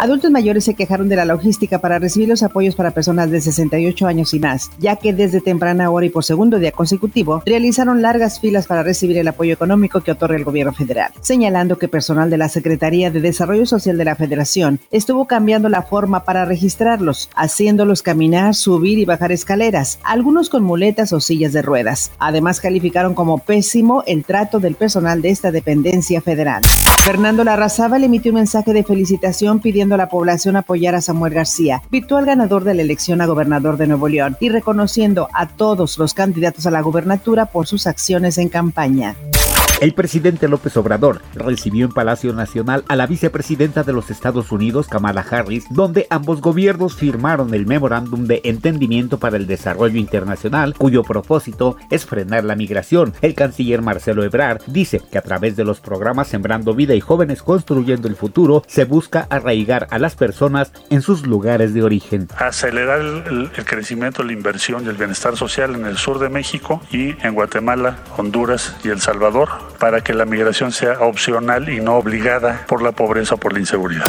Adultos mayores se quejaron de la logística para recibir los apoyos para personas de 68 años y más, ya que desde temprana hora y por segundo día consecutivo realizaron largas filas para recibir el apoyo económico que otorga el gobierno federal, señalando que personal de la Secretaría de Desarrollo Social de la Federación estuvo cambiando la forma para registrarlos, haciéndolos caminar, subir y bajar escaleras, algunos con muletas o sillas de ruedas. Además calificaron como pésimo el trato del personal de esta dependencia federal. Fernando Larrazábal emitió un mensaje de felicitación pidiendo a la población apoyar a Samuel García, virtual ganador de la elección a gobernador de Nuevo León, y reconociendo a todos los candidatos a la gubernatura por sus acciones en campaña. El presidente López Obrador recibió en Palacio Nacional a la vicepresidenta de los Estados Unidos, Kamala Harris, donde ambos gobiernos firmaron el memorándum de entendimiento para el desarrollo internacional, cuyo propósito es frenar la migración. El canciller Marcelo Ebrard dice que a través de los programas Sembrando Vida y Jóvenes Construyendo el Futuro se busca arraigar a las personas en sus lugares de origen. Acelerar el, el crecimiento, la inversión y el bienestar social en el sur de México y en Guatemala, Honduras y El Salvador para que la migración sea opcional y no obligada por la pobreza o por la inseguridad.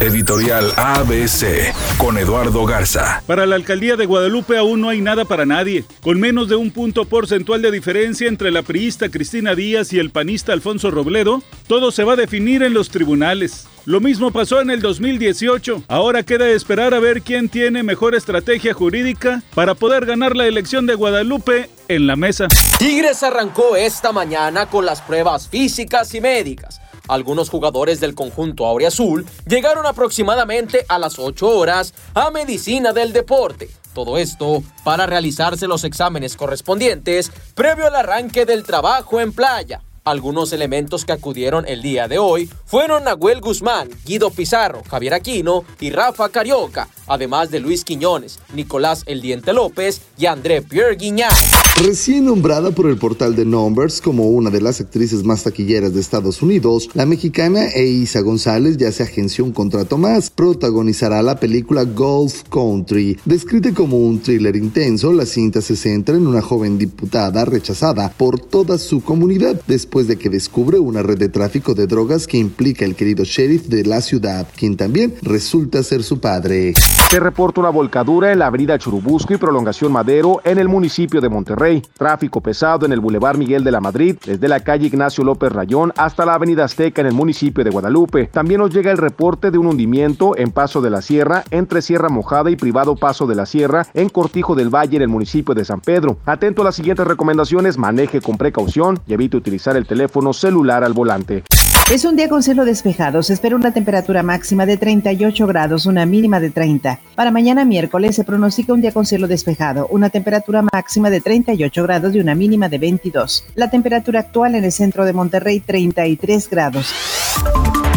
Editorial ABC con Eduardo Garza. Para la alcaldía de Guadalupe aún no hay nada para nadie. Con menos de un punto porcentual de diferencia entre la priista Cristina Díaz y el panista Alfonso Robledo, todo se va a definir en los tribunales. Lo mismo pasó en el 2018. Ahora queda esperar a ver quién tiene mejor estrategia jurídica para poder ganar la elección de Guadalupe en la mesa. Tigres arrancó esta mañana con las pruebas físicas y médicas. Algunos jugadores del conjunto Aureazul llegaron aproximadamente a las 8 horas a Medicina del Deporte. Todo esto para realizarse los exámenes correspondientes previo al arranque del trabajo en playa. Algunos elementos que acudieron el día de hoy fueron Nahuel Guzmán, Guido Pizarro, Javier Aquino y Rafa Carioca, además de Luis Quiñones, Nicolás El Diente López y André Pierre Guiñán. Recién nombrada por el portal de Numbers como una de las actrices más taquilleras de Estados Unidos, la mexicana Eiza González ya se agenció un contrato más. Protagonizará la película Golf Country. Descrita como un thriller intenso, la cinta se centra en una joven diputada rechazada por toda su comunidad después de que descubre una red de tráfico de drogas que implica el querido sheriff de la ciudad, quien también resulta ser su padre. Se reporta una volcadura en la avenida Churubusco y Prolongación Madero en el municipio de Monterrey. Tráfico pesado en el Boulevard Miguel de la Madrid, desde la calle Ignacio López Rayón hasta la avenida Azteca en el municipio de Guadalupe. También nos llega el reporte de un hundimiento en Paso de la Sierra, entre Sierra Mojada y Privado Paso de la Sierra, en Cortijo del Valle en el municipio de San Pedro. Atento a las siguientes recomendaciones, maneje con precaución y evite utilizar el teléfono celular al volante. Es un día con cielo despejado. Se espera una temperatura máxima de 38 grados, una mínima de 30. Para mañana miércoles se pronostica un día con cielo despejado, una temperatura máxima de 38 grados y una mínima de 22. La temperatura actual en el centro de Monterrey 33 grados.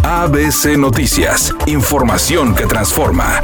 ABC Noticias, información que transforma.